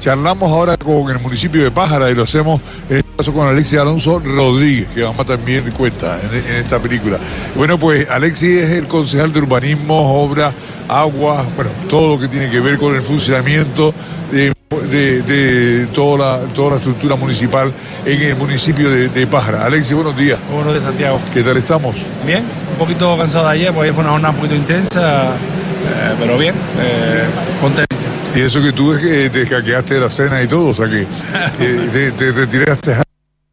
charlamos ahora con el municipio de Pájara y lo hacemos en este caso con Alexis Alonso Rodríguez, que vamos también cuenta en, en esta película. Bueno, pues Alexis es el concejal de urbanismo, obra, agua, bueno, todo lo que tiene que ver con el funcionamiento de, de- de toda, la, toda la estructura municipal en el municipio de, de Pájara. Alexis, buenos días. Buenos días, Santiago. ¿Qué tal estamos? Bien, un poquito cansado de ayer, porque ayer fue una jornada un poquito intensa, eh, pero bien, eh, contento. Y eso que tú es que te hackeaste la cena y todo, o sea que eh, te, te retiraste.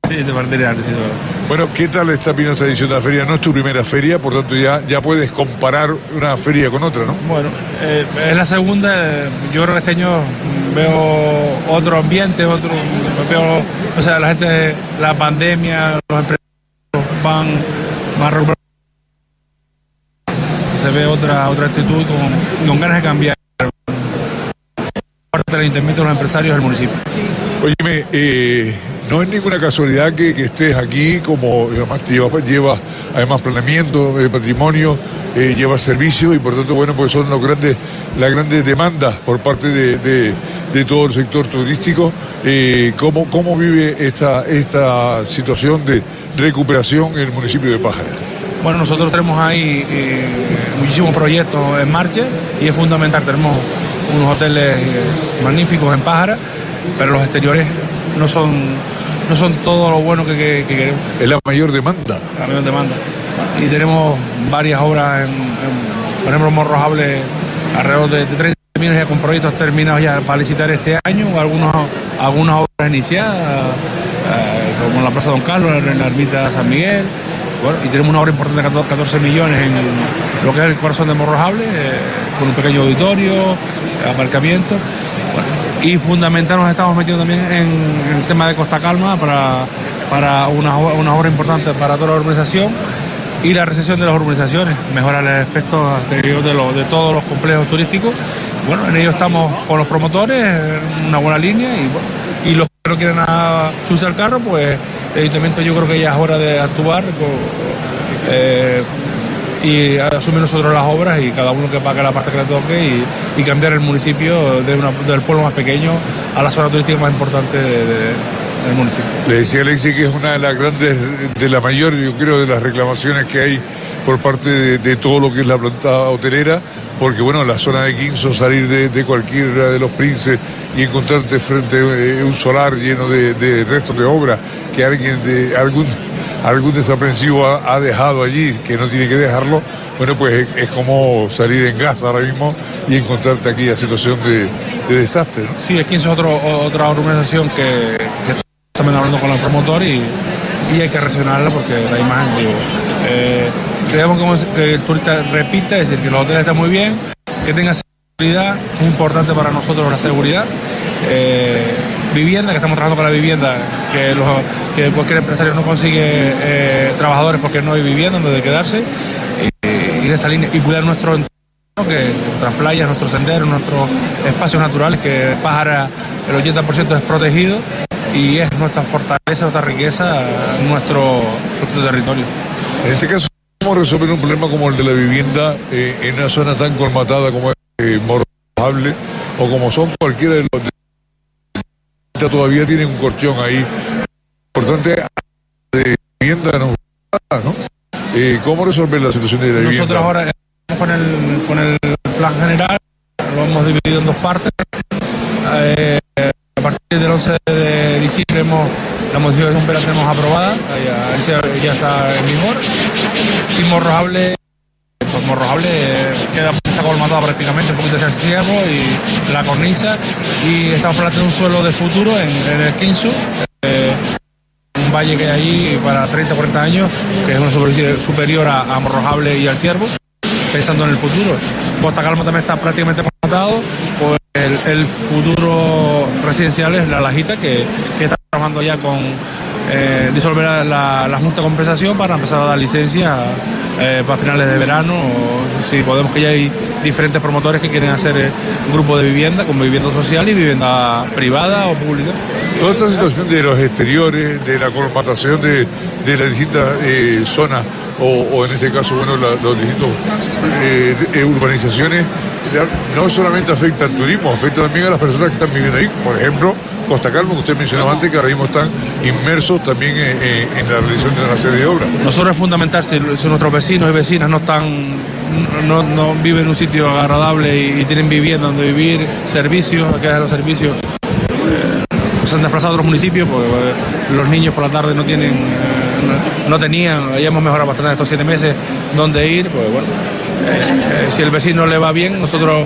Sí, sí. Bueno, ¿qué tal está viendo esta edición de la feria? No es tu primera feria, por tanto ya, ya puedes comparar una feria con otra, ¿no? Bueno, eh, es la segunda, eh, yo creo que este año veo otro ambiente, otro, veo, o sea, la gente, la pandemia, los empresarios van, van recuperando. Se ve otra, otra actitud con, con ganas de cambiar parte del ayuntamiento de los empresarios del municipio. Óyeme, eh, no es ninguna casualidad que, que estés aquí, como además te lleva, lleva además planeamiento, de patrimonio, eh, lleva servicio y por tanto, bueno, pues son los grandes, las grandes demandas por parte de, de- de todo el sector turístico. Eh, ¿cómo, ¿Cómo vive esta, esta situación de recuperación en el municipio de Pájara? Bueno, nosotros tenemos ahí eh, muchísimos proyectos en marcha y es fundamental. Tenemos unos hoteles eh, magníficos en Pájara, pero los exteriores no son, no son todo lo bueno que, que- que queremos, Es la mayor demanda. la mayor demanda. Y tenemos varias obras, en, en, por ejemplo, Morrojable, alrededor de, de 30 millones ya con proyectos terminados ya para licitar este año, algunos, algunas obras iniciadas, eh, como en la Plaza Don Carlos, en la Ermita San Miguel. Bueno, y tenemos una obra importante de 14 14 millones en lo que es el corazón de Morrojable, eh, con un pequeño auditorio, aparcamiento. Y fundamental nos estamos metiendo también en el tema de Costa Calma para, para una, obra- una obra importante para toda la urbanización y la recesión de las urbanizaciones, mejorar el aspecto de, lo- de todos los complejos turísticos. Bueno, en ello estamos con los promotores, una buena línea y, y los que no quieren subirse al carro, pues el ayuntamiento yo creo que ya es hora de actuar eh, y asumir nosotros las obras y cada uno que pague la parte que le toque y, cambiar el municipio de una- del pueblo más pequeño a la zona turística más importante de- de- del municipio. Le decía Alexis que es una de las grandes, de la mayor, yo creo, de las reclamaciones que hay por parte de, todo lo que es la planta hotelera, porque bueno, la zona de Quinzo, salir de, de cualquiera de los princes y encontrarte frente a un solar lleno de restos de obra que alguien de algún algún desaprensivo ha, dejado allí, que no tiene que dejarlo, bueno, pues es, como salir en gas ahora mismo y encontrarte aquí a situación de, de desastre. ¿no? Sí, aquí es otro, otra organización que, que estamos hablando con el promotor y, hay que reaccionarla porque la imagen, digo, eh, que el turista repita, es decir, que los hoteles están muy bien, que tenga seguridad, es importante para nosotros la seguridad. Eh, vivienda, que estamos trabajando con la vivienda, que, los, que cualquier empresario no consigue eh, trabajadores porque no hay vivienda donde quedarse, y, y de esa línea, y cuidar nuestro entorno que nuestras playas, nuestros senderos, nuestros espacios naturales, que Pájara el 80% es protegido y es nuestra fortaleza, nuestra riqueza, nuestro, nuestro territorio. En este caso, ¿cómo resolver un problema como el de la vivienda eh, en una zona tan colmatada como es eh, o como son cualquiera de los... Todavía tienen un colchón ahí. Importante de vivienda, ¿no? ¿no? Eh, ¿Cómo resolver la situación de la vivienda? Nosotros ahora con el, con el plan general, lo hemos dividido en dos partes. Eh, a partir del 11 de diciembre hemos, la modificación la tenemos aprobada, ya- ya está en vigor. Y Morrojable, pues Morrojable eh, queda está prácticamente, un poquito el ciervo y la cornisa. Y estamos planteando un suelo de futuro en, el Quinsu. eh, un valle que hay allí para 30 o 40 años, que es una superficie superior a, a Morrojable y al Ciervo, pensando en el futuro. Costa Calma también está prácticamente contratado, pues el, el futuro residencial es La Lajita, que, que está trabajando ya con eh, disolver la, la, Junta de Compensación para empezar a dar licencia eh, para finales de verano, o si podemos, que ya hay diferentes promotores que quieren hacer eh, un grupo de vivienda, como vivienda social y vivienda privada o pública. Toda esta situación de los exteriores, de la colmatación de, de las distintas eh, zonas o, en este caso, bueno, los distintos eh, urbanizaciones, no solamente afecta al turismo, afecta también a las personas que están viviendo ahí, por ejemplo, Costa Calma, que usted mencionaba antes, que ahora mismo están inmersos también en, la realización de una serie de obras. Nosotros es fundamental si, nuestros vecinos y vecinas no están, no, viven en un sitio agradable y, tienen vivienda donde vivir, servicios, que es los servicios. Eh, se han desplazado a otros municipios porque eh, los niños por la tarde no tienen, eh, no, tenían, ya hemos mejorado bastante estos siete meses dónde ir, pues bueno, si el vecino le va bien, nosotros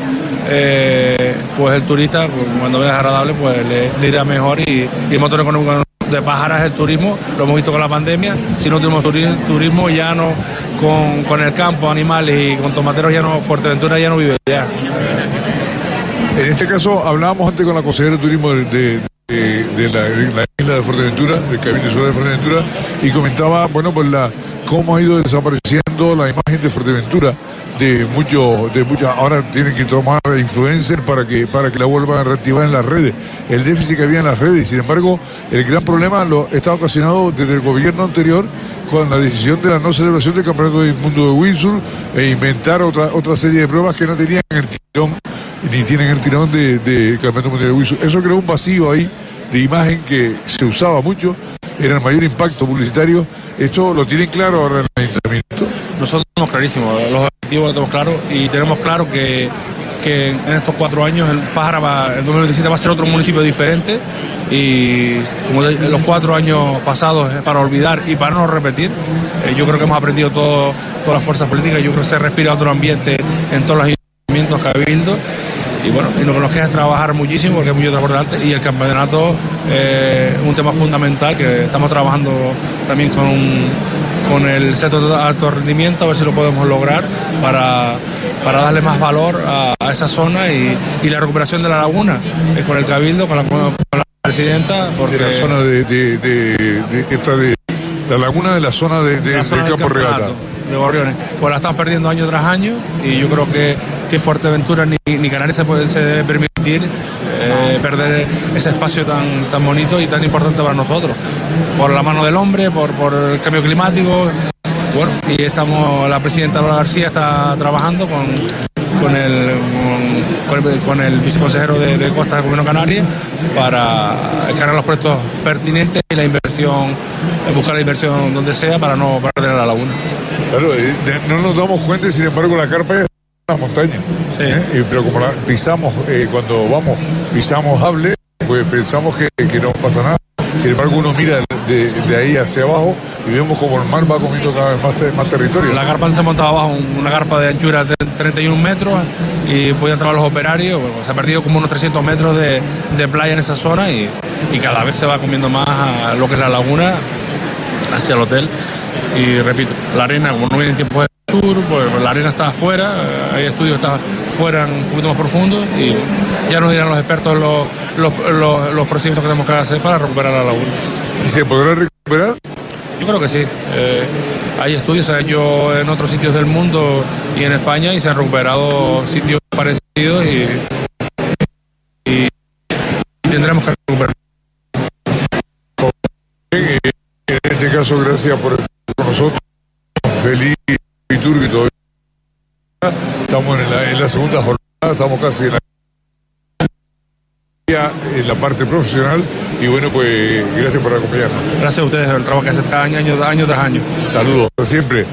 eh, pues el turista, pues, cuando es agradable, pues le, irá mejor y, el motor económico de Pájara es el turismo, lo hemos visto con la pandemia, si no tenemos turismo, ya no, con, el campo, animales y con tomateros ya no, Fuerteventura ya no vive ya. En este caso, hablábamos antes con la consejera de turismo de, la, isla de Fuerteventura, del Cabildo de Fuerteventura, y comentaba, bueno, pues la cómo ha ido desapareciendo la imagen de Fuerteventura de muchos, de muchas, ahora tienen que tomar influencers para que, para que la vuelvan a reactivar en las redes, el déficit que había en las redes, sin embargo, el gran problema lo está ocasionado desde el gobierno anterior con la decisión de la no celebración del Campeonato del Mundo de Windsor e inventar otra, otra serie de pruebas que no tenían el tirón, ni tienen el tirón del de Campeonato Mundial de Windsor. Eso creó un vacío ahí de imagen que se usaba mucho, era el mayor impacto publicitario. Esto lo tienen claro ahora en el ayuntamiento. Nosotros tenemos clarísimo, los objetivos los tenemos claros y tenemos claro que, en estos cuatro años el Pájara va, el 2017 va a ser otro municipio diferente y como los cuatro años pasados es para olvidar y para no repetir. Eh, yo creo que hemos aprendido todo, todas las fuerzas políticas, yo creo que se respira otro ambiente en todos los ayuntamientos cabildo y bueno, y lo que nos queda es trabajar muchísimo porque hay mucho trabajo delante y el campeonato es un tema fundamental que estamos trabajando también con, con el sector de alto rendimiento a ver si lo podemos lograr para, para darle más valor a, esa zona y, la recuperación de la laguna eh, con el cabildo, con la, presidenta. Porque de la zona de, de, de, la laguna de la zona de, del campo regata de Gorriones. Pues la están perdiendo año tras año y yo creo que, que Fuerteventura ni, ni Canarias se puede permitir eh, perder ese espacio tan, tan bonito y tan importante para nosotros. Por la mano del hombre, por, el cambio climático. Bueno, y estamos, la presidenta Laura García está trabajando con, con el, con, el, viceconsejero de, de Costa del Gobierno Canaria para encargar los proyectos pertinentes y la inversión, buscar la inversión donde sea para no perder la laguna. Claro, no nos damos cuenta, sin embargo, la carpa es una montaña. Sí. ¿eh? Pero como pisamos, eh, cuando vamos, pisamos hable, pues pensamos que, no pasa nada. Sin embargo, uno mira de, ahí hacia abajo y vemos como el mar va comiendo cada vez más, territorio. La carpa se montaba abajo, una carpa de anchura de 31 metros y podían entrar los operarios. se ha perdido como unos 300 metros de, playa en esa zona y, y, cada vez se va comiendo más a lo que es la laguna hacia el hotel. Y repito, la arena, como no viene en tiempo de sur, pues la arena está afuera, eh, hay estudios que están fuera un poquito más profundos y ya nos dirán los expertos los, los, los, procedimientos que tenemos que hacer para recuperar la laguna. ¿Y se podrá recuperar? Yo creo que sí. Eh, hay estudios, se han hecho en otros sitios del mundo y en España y se han recuperado sitios parecidos y, y, tendremos que recuperar. En este caso, gracias por estar nosotros. Feliz y todavía estamos en la, en la segunda jornada, estamos casi en la en la parte profesional y bueno pues gracias por acompañarnos. Gracias a ustedes, el trabajo que hacen cada año, año tras año. Saludos, siempre.